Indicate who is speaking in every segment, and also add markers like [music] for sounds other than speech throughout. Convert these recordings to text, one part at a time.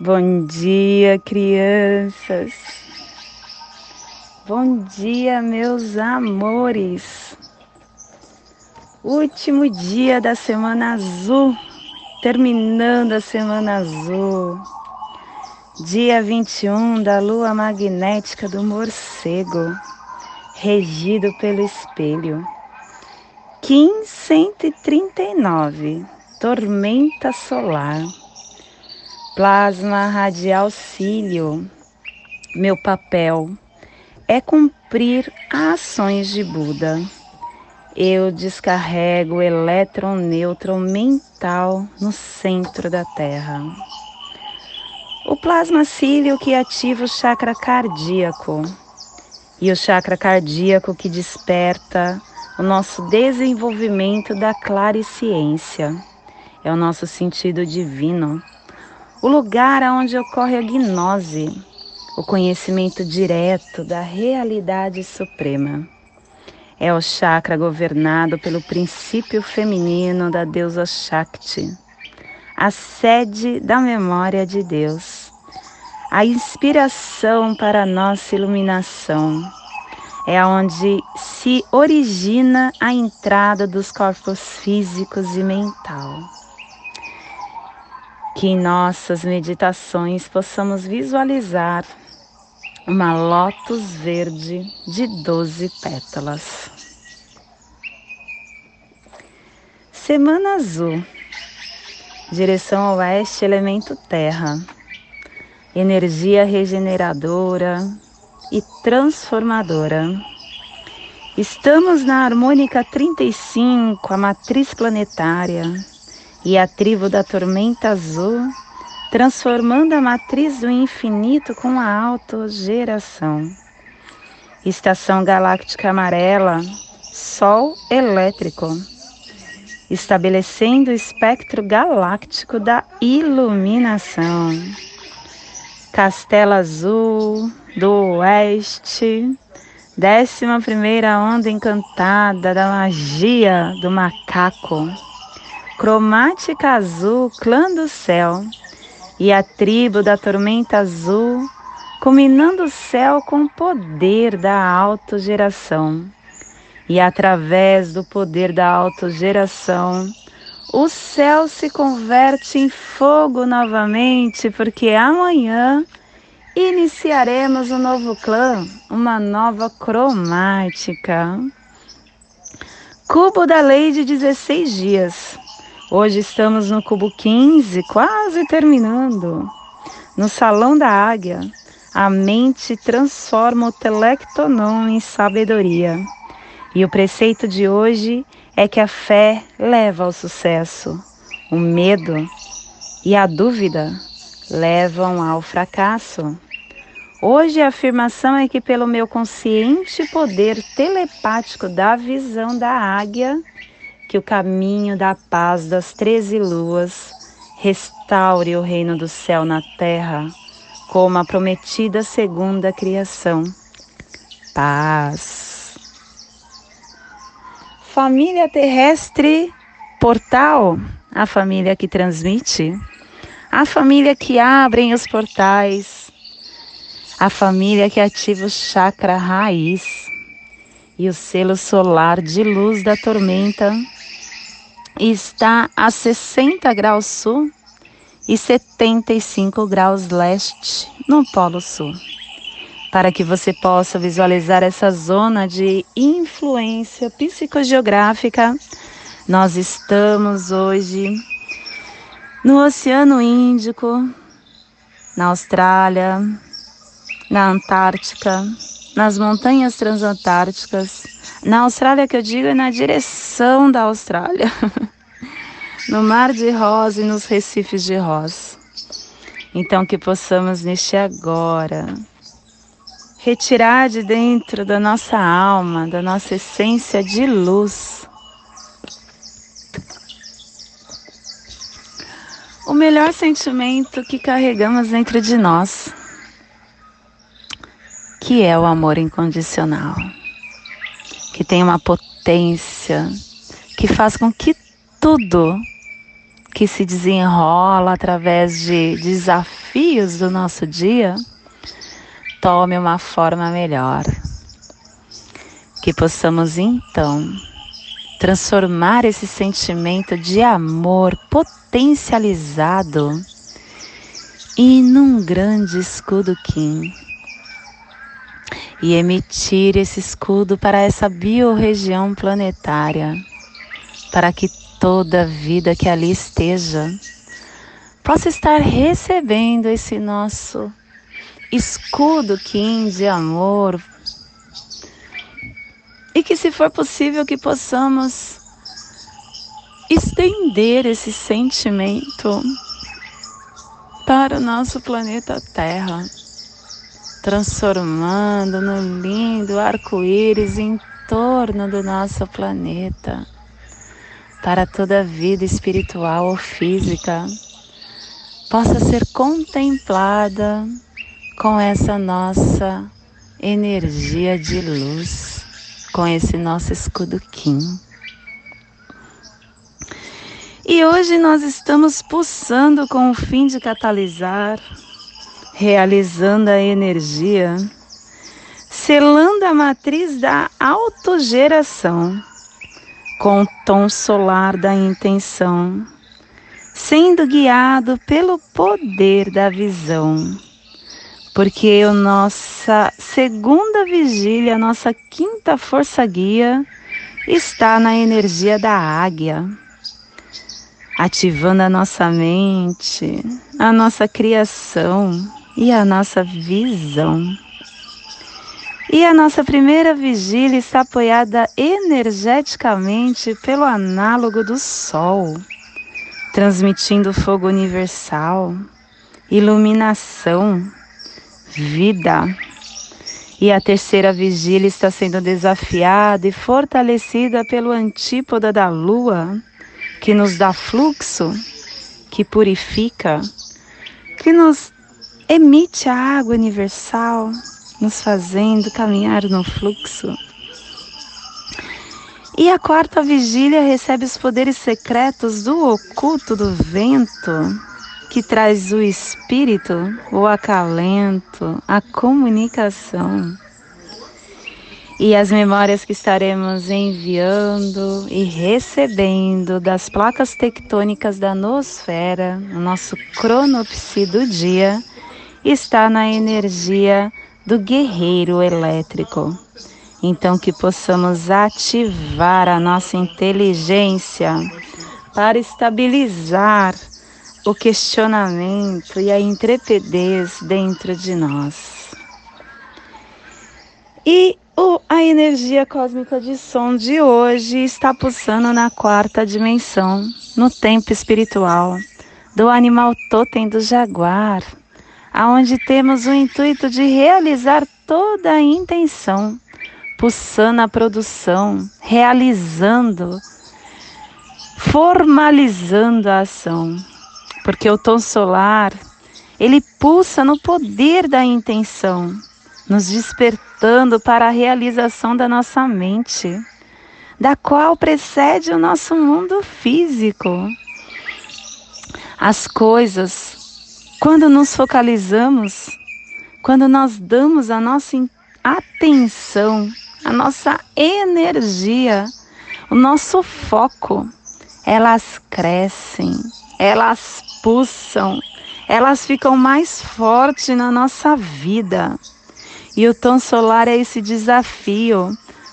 Speaker 1: Bom dia, crianças. Bom dia, meus amores. Último dia da semana azul, terminando a semana azul. Dia 21 da lua magnética do morcego, regido pelo espelho. Kim 139, tormenta solar Plasma radial cílio. Meu papel é cumprir ações de Buda. Eu descarrego o elétron neutro mental no centro da Terra. O plasma cílio que ativa o chakra cardíaco e o chakra cardíaco que desperta o nosso desenvolvimento da clariciência. É o nosso sentido divino o lugar onde ocorre a gnose, o conhecimento direto da realidade suprema. É o chakra governado pelo princípio feminino da deusa Shakti, a sede da memória de Deus, a inspiração para a nossa iluminação. É onde se origina a entrada dos corpos físicos e mental que em nossas meditações possamos visualizar uma lótus verde de 12 pétalas. Semana azul, direção oeste, elemento terra, energia regeneradora e transformadora. Estamos na harmônica 35, a matriz planetária e a tribo da tormenta azul, transformando a matriz do infinito com a autogeração. Estação galáctica amarela, Sol elétrico, estabelecendo o espectro galáctico da iluminação. Castelo Azul do Oeste, décima primeira onda encantada da magia do macaco cromática azul, clã do céu, e a tribo da tormenta azul, culminando o céu com o poder da autogeração. E através do poder da autogeração, o céu se converte em fogo novamente, porque amanhã iniciaremos um novo clã, uma nova cromática. Cubo da lei de 16 dias. Hoje estamos no cubo 15, quase terminando. No salão da águia, a mente transforma o telectonon em sabedoria. E o preceito de hoje é que a fé leva ao sucesso, o medo e a dúvida levam ao fracasso. Hoje a afirmação é que, pelo meu consciente poder telepático da visão da águia, que o caminho da paz das treze luas restaure o reino do céu na terra, como a prometida segunda criação. Paz. Família terrestre portal, a família que transmite, a família que abre os portais, a família que ativa o chakra raiz e o selo solar de luz da tormenta está a 60 graus sul e 75 graus leste no Polo Sul. Para que você possa visualizar essa zona de influência psicogeográfica, nós estamos hoje no Oceano Índico, na Austrália, na Antártica, nas montanhas transantárticas na Austrália, que eu digo, é na direção da Austrália. [laughs] no Mar de Rosa e nos Recifes de Rosa. Então, que possamos neste agora retirar de dentro da nossa alma, da nossa essência de luz, o melhor sentimento que carregamos dentro de nós, que é o amor incondicional que tem uma potência que faz com que tudo que se desenrola através de desafios do nosso dia tome uma forma melhor. Que possamos então transformar esse sentimento de amor potencializado em um grande escudo Kim e emitir esse escudo para essa biorregião planetária, para que toda vida que ali esteja possa estar recebendo esse nosso escudo Kim de amor, e que, se for possível, que possamos estender esse sentimento para o nosso planeta Terra, transformando no lindo arco-íris em torno do nosso planeta, para toda a vida espiritual ou física possa ser contemplada com essa nossa energia de luz com esse nosso escudo Kim. E hoje nós estamos pulsando com o fim de catalisar, realizando a energia, selando a matriz da autogeração com o tom solar da intenção, sendo guiado pelo poder da visão. Porque a nossa segunda vigília, a nossa quinta força guia, está na energia da águia, ativando a nossa mente, a nossa criação e a nossa visão. E a nossa primeira vigília está apoiada energeticamente pelo análogo do Sol, transmitindo fogo universal, iluminação, vida. E a terceira vigília está sendo desafiada e fortalecida pelo antípoda da lua, que nos dá fluxo, que purifica, que nos emite a água universal, nos fazendo caminhar no fluxo. E a quarta vigília recebe os poderes secretos do oculto do vento, que traz o espírito, o acalento, a comunicação. E as memórias que estaremos enviando e recebendo das placas tectônicas da nosfera, o nosso cronopsi do dia, está na energia do guerreiro elétrico. Então, que possamos ativar a nossa inteligência para estabilizar o questionamento e a intrepidez dentro de nós. E o, a energia cósmica de som de hoje está pulsando na quarta dimensão, no tempo espiritual, do animal totem do jaguar, aonde temos o intuito de realizar toda a intenção, pulsando a produção, realizando, formalizando a ação porque o tom solar, ele pulsa no poder da intenção, nos despertando para a realização da nossa mente, da qual precede o nosso mundo físico. As coisas, quando nos focalizamos, quando nós damos a nossa atenção, a nossa energia, o nosso foco, elas crescem, elas pulsam, elas ficam mais fortes na nossa vida. E o tom solar é esse desafio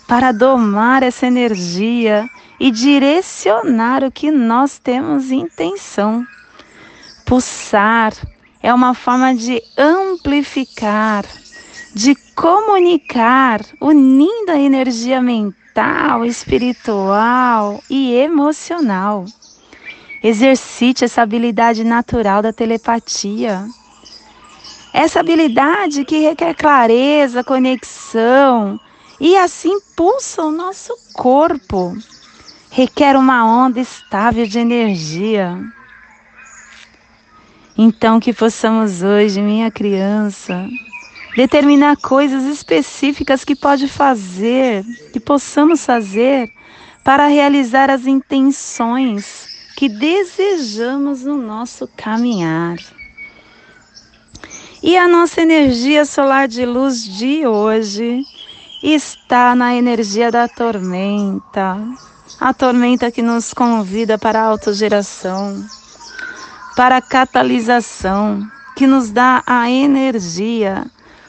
Speaker 1: para domar essa energia e direcionar o que nós temos intenção. Pulsar é uma forma de amplificar, de comunicar, unindo a energia mental, espiritual e emocional. Exercite essa habilidade natural da telepatia. Essa habilidade que requer clareza, conexão e assim pulsa o nosso corpo. Requer uma onda estável de energia. Então, que possamos hoje, minha criança, determinar coisas específicas que pode fazer, que possamos fazer para realizar as intenções que desejamos no nosso caminhar. E a nossa energia solar de luz de hoje está na energia da tormenta. A tormenta que nos convida para a autogeração, para a catalisação, que nos dá a energia,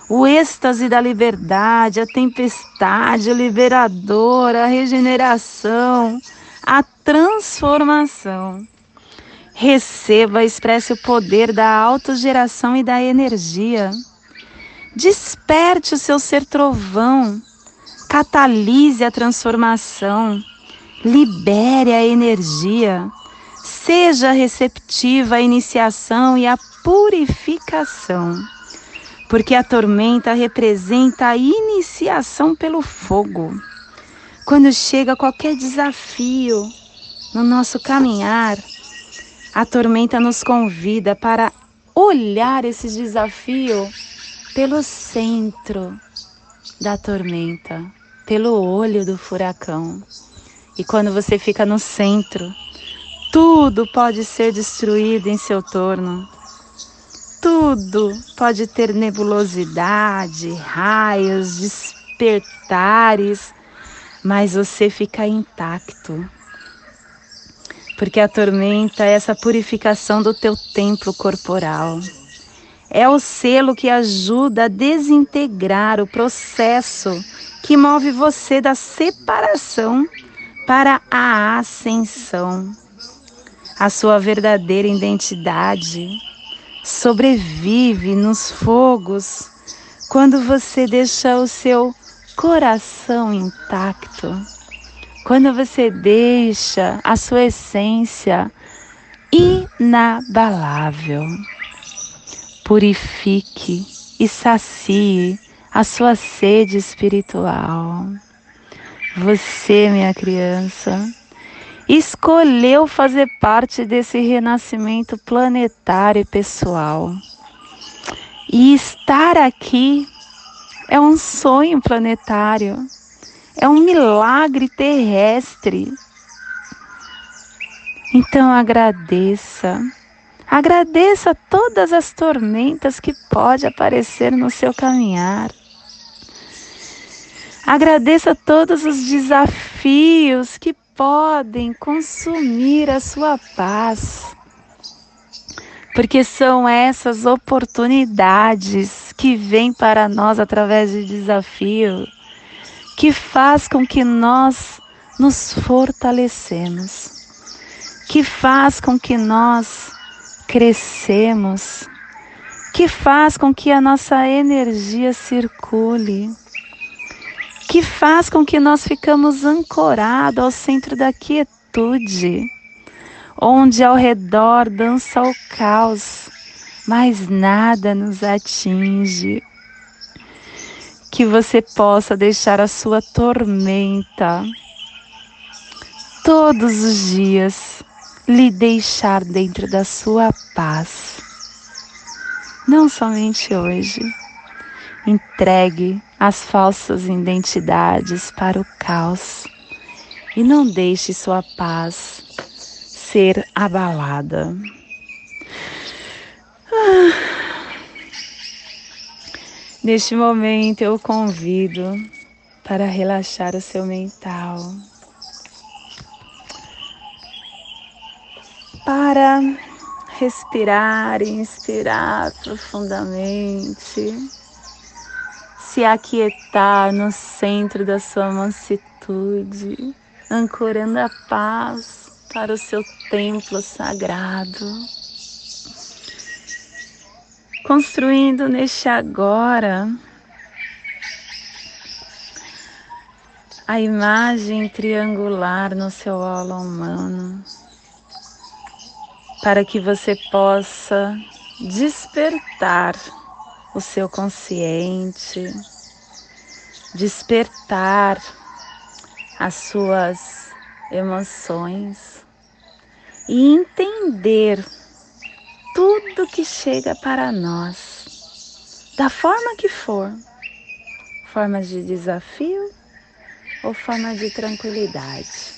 Speaker 1: o êxtase da liberdade, a tempestade, o liberador, a regeneração, a transformação. Receba, expresse o poder da autogeração e da energia. Desperte o seu ser trovão, catalise a transformação, libere a energia, seja receptiva à iniciação e à purificação, porque a tormenta representa a iniciação pelo fogo. Quando chega qualquer desafio no nosso caminhar, a tormenta nos convida para olhar esse desafio pelo centro da tormenta, pelo olho do furacão. E quando você fica no centro, tudo pode ser destruído em seu torno. Tudo pode ter nebulosidade, raios, despertares, mas você fica intacto porque a tormenta é essa purificação do teu templo corporal. É o selo que ajuda a desintegrar o processo que move você da separação para a ascensão. A sua verdadeira identidade. Sobrevive nos fogos quando você deixa o seu coração intacto. Quando você deixa a sua essência inabalável, purifique e sacie a sua sede espiritual. Você, minha criança, escolheu fazer parte desse renascimento planetário e pessoal. E estar aqui é um sonho planetário é um milagre terrestre. Então agradeça. Agradeça todas as tormentas que pode aparecer no seu caminhar. Agradeça todos os desafios que podem consumir a sua paz. Porque são essas oportunidades que vêm para nós através de desafios que faz com que nós nos fortalecemos, que faz com que nós crescemos, que faz com que a nossa energia circule, que faz com que nós ficamos ancorados ao centro da quietude, onde ao redor dança o caos, mas nada nos atinge que você possa deixar a sua tormenta todos os dias lhe deixar dentro da sua paz. Não somente hoje. Entregue as falsas identidades para o caos e não deixe sua paz ser abalada. Ah. Neste momento eu convido para relaxar o seu mental, para respirar e inspirar profundamente, se aquietar no centro da sua mansitude, ancorando a paz para o seu templo sagrado. Construindo neste agora a imagem triangular no seu holo humano, para que você possa despertar o seu consciente, despertar as suas emoções e entender tudo que chega para nós, da forma que for forma de desafio ou forma de tranquilidade.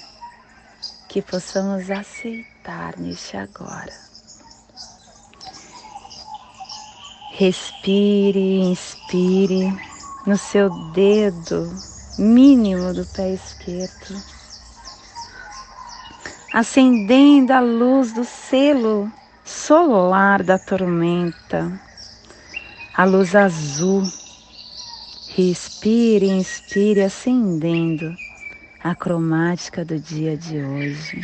Speaker 1: que possamos aceitar neste agora. Respire, inspire no seu dedo mínimo do pé esquerdo, acendendo a luz do selo solar da tormenta, a luz azul. Respire, inspire, acendendo a cromática do dia de hoje.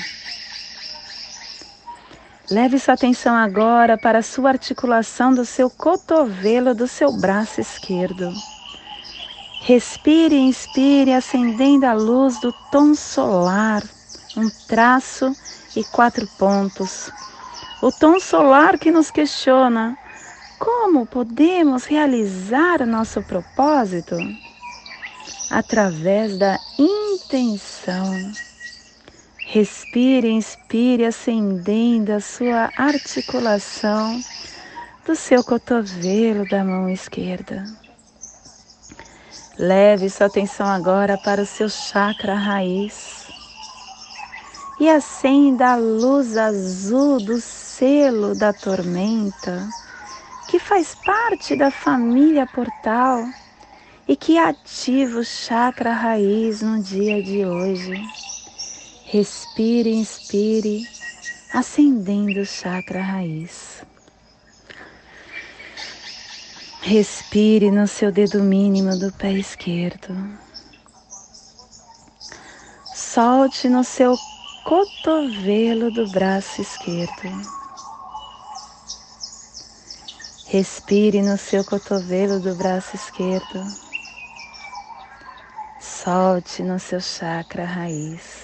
Speaker 1: Leve sua atenção agora para a sua articulação do seu cotovelo do seu braço esquerdo. Respire, inspire, acendendo a luz do tom solar, um traço e quatro pontos. O tom solar que nos questiona como podemos realizar nosso propósito? Através da intenção. Respire, inspire, acendendo a sua articulação do seu cotovelo da mão esquerda. Leve sua atenção agora para o seu chakra raiz e acenda a luz azul do selo da tormenta que faz parte da família portal e que ativa o chakra raiz no dia de hoje. Respire, inspire, acendendo o chakra raiz. Respire no seu dedo mínimo do pé esquerdo. Solte no seu cotovelo do braço esquerdo. Respire no seu cotovelo do braço esquerdo. Solte no seu chakra raiz.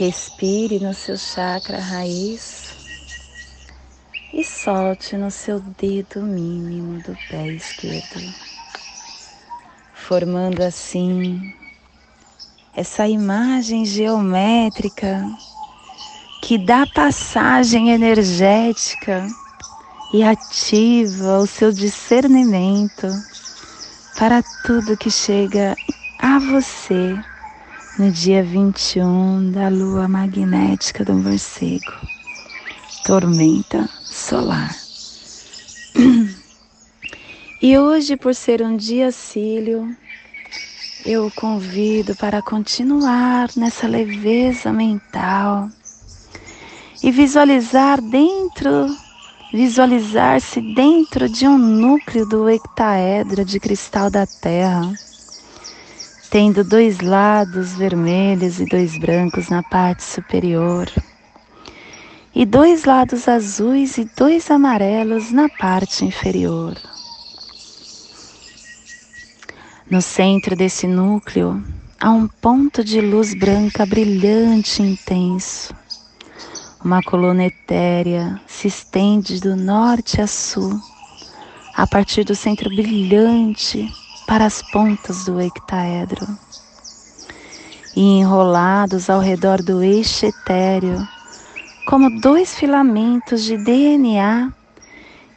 Speaker 1: Respire no seu chakra raiz e solte no seu dedo mínimo do pé esquerdo, formando assim essa imagem geométrica que dá passagem energética e ativa o seu discernimento para tudo que chega a você no dia 21 da lua magnética do morcego, tormenta solar. [clears throat] E hoje, por ser um dia cílio, eu o convido para continuar nessa leveza mental e visualizar dentro, visualizar-se dentro de um núcleo do hectaedra de cristal da Terra, tendo dois lados vermelhos e dois brancos na parte superior, e dois lados azuis e dois amarelos na parte inferior. No centro desse núcleo há um ponto de luz branca brilhante e intenso uma coluna etérea se estende do norte a sul, a partir do centro brilhante para as pontas do hectaedro. E enrolados ao redor do eixo etéreo, como dois filamentos de DNA,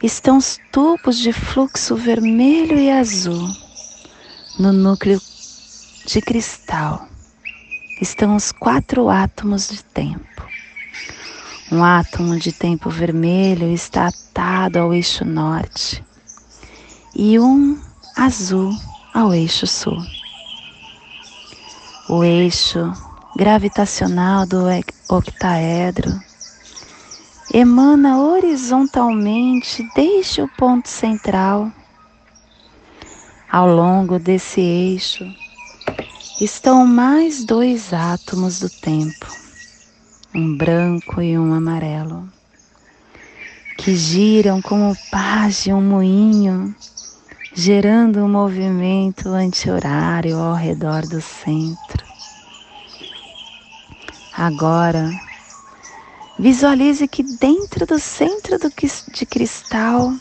Speaker 1: estão os tubos de fluxo vermelho e azul. No núcleo de cristal estão os quatro átomos de tempo. Um átomo de tempo vermelho está atado ao eixo norte e um azul ao eixo sul. O eixo gravitacional do octaedro emana horizontalmente desde o ponto central. Ao longo desse eixo estão mais dois átomos do tempo um branco e um amarelo, que giram como pás de um moinho, gerando um movimento anti-horário ao redor do centro. Agora, visualize que dentro do centro do, de cristal,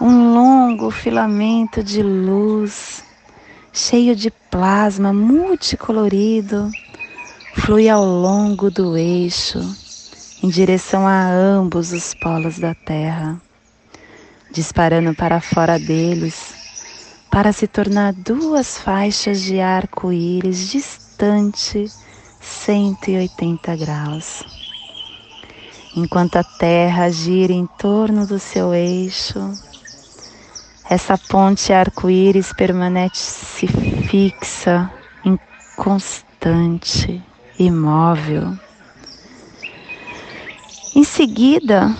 Speaker 1: um longo filamento de luz, cheio de plasma multicolorido, flui ao longo do eixo em direção a ambos os polos da Terra, disparando para fora deles para se tornar duas faixas de arco-íris distante 180 graus. Enquanto a Terra gira em torno do seu eixo, essa ponte arco-íris permanece fixa, inconstante, imóvel. Em seguida,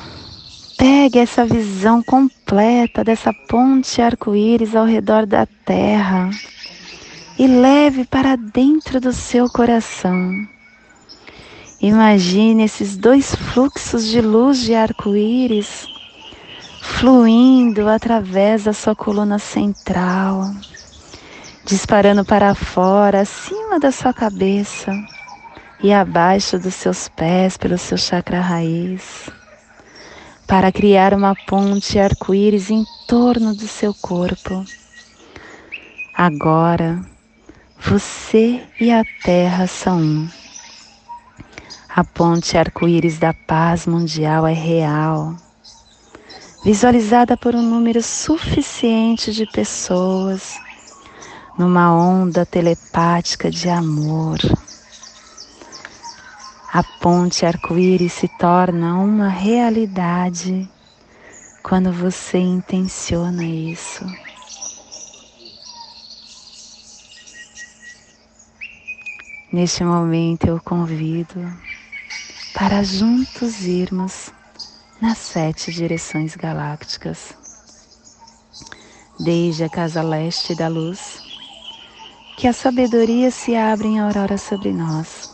Speaker 1: pegue essa visão completa dessa ponte arco-íris ao redor da Terra e leve para dentro do seu coração. Imagine esses dois fluxos de luz de arco-íris fluindo através da sua coluna central, disparando para fora, acima da sua cabeça e abaixo dos seus pés, pelo seu chakra raiz, para criar uma ponte arco-íris em torno do seu corpo. Agora, você e a Terra são um. A ponte arco-íris da paz mundial é real, visualizada por um número suficiente de pessoas, numa onda telepática de amor. A ponte arco-íris se torna uma realidade quando você intenciona isso. Neste momento eu convido para juntos irmos nas sete direções galácticas, desde a casa leste da luz, que a sabedoria se abre em aurora sobre nós,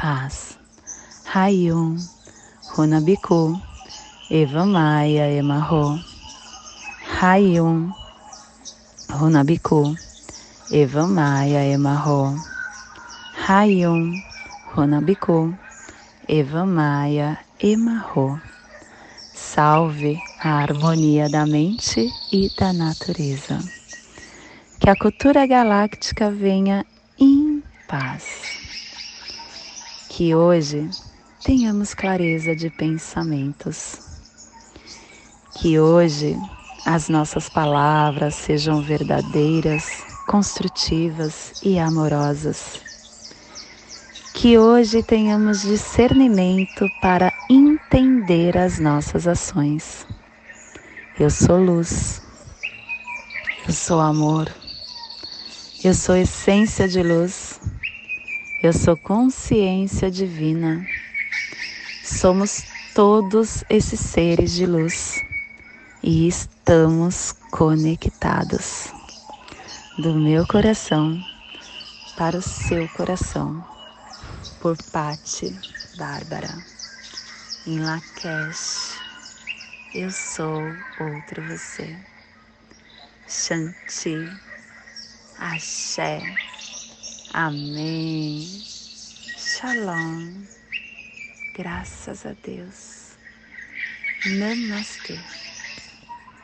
Speaker 1: Paz. Rayum, Runabiku, Eva Maia Emarro. Rayum, Runabiku, Eva Maia Emarro. Rayon, Ronabiku, Eva Maia, Emarro. Salve a harmonia da mente e da natureza. Que a cultura galáctica venha em paz. Que hoje tenhamos clareza de pensamentos. Que hoje as nossas palavras sejam verdadeiras, construtivas e amorosas que hoje tenhamos discernimento para entender as nossas ações. Eu sou luz, eu sou amor, eu sou essência de luz, eu sou consciência divina. Somos todos esses seres de luz e estamos conectados do meu coração para o seu coração por Patti Bárbara. Em Lakesh, eu sou outro você. Shanti, Axé, Amém, Shalom, graças a Deus, Namastê.